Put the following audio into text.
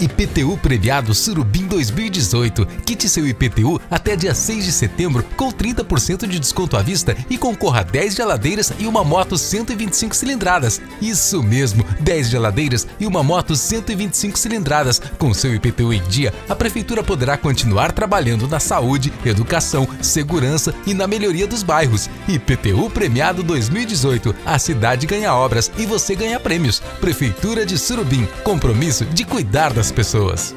IPTU Premiado Surubim 2018. Quite seu IPTU até dia 6 de setembro com 30% de desconto à vista e concorra a 10 geladeiras e uma moto 125 cilindradas. Isso mesmo, 10 geladeiras e uma moto 125 cilindradas. Com seu IPTU em dia, a Prefeitura poderá continuar trabalhando na saúde, educação, segurança e na melhoria dos bairros. IPTU Premiado 2018. A cidade ganha obras e você ganha prêmios. Prefeitura de Surubim. Compromisso de cuidar das pessoas.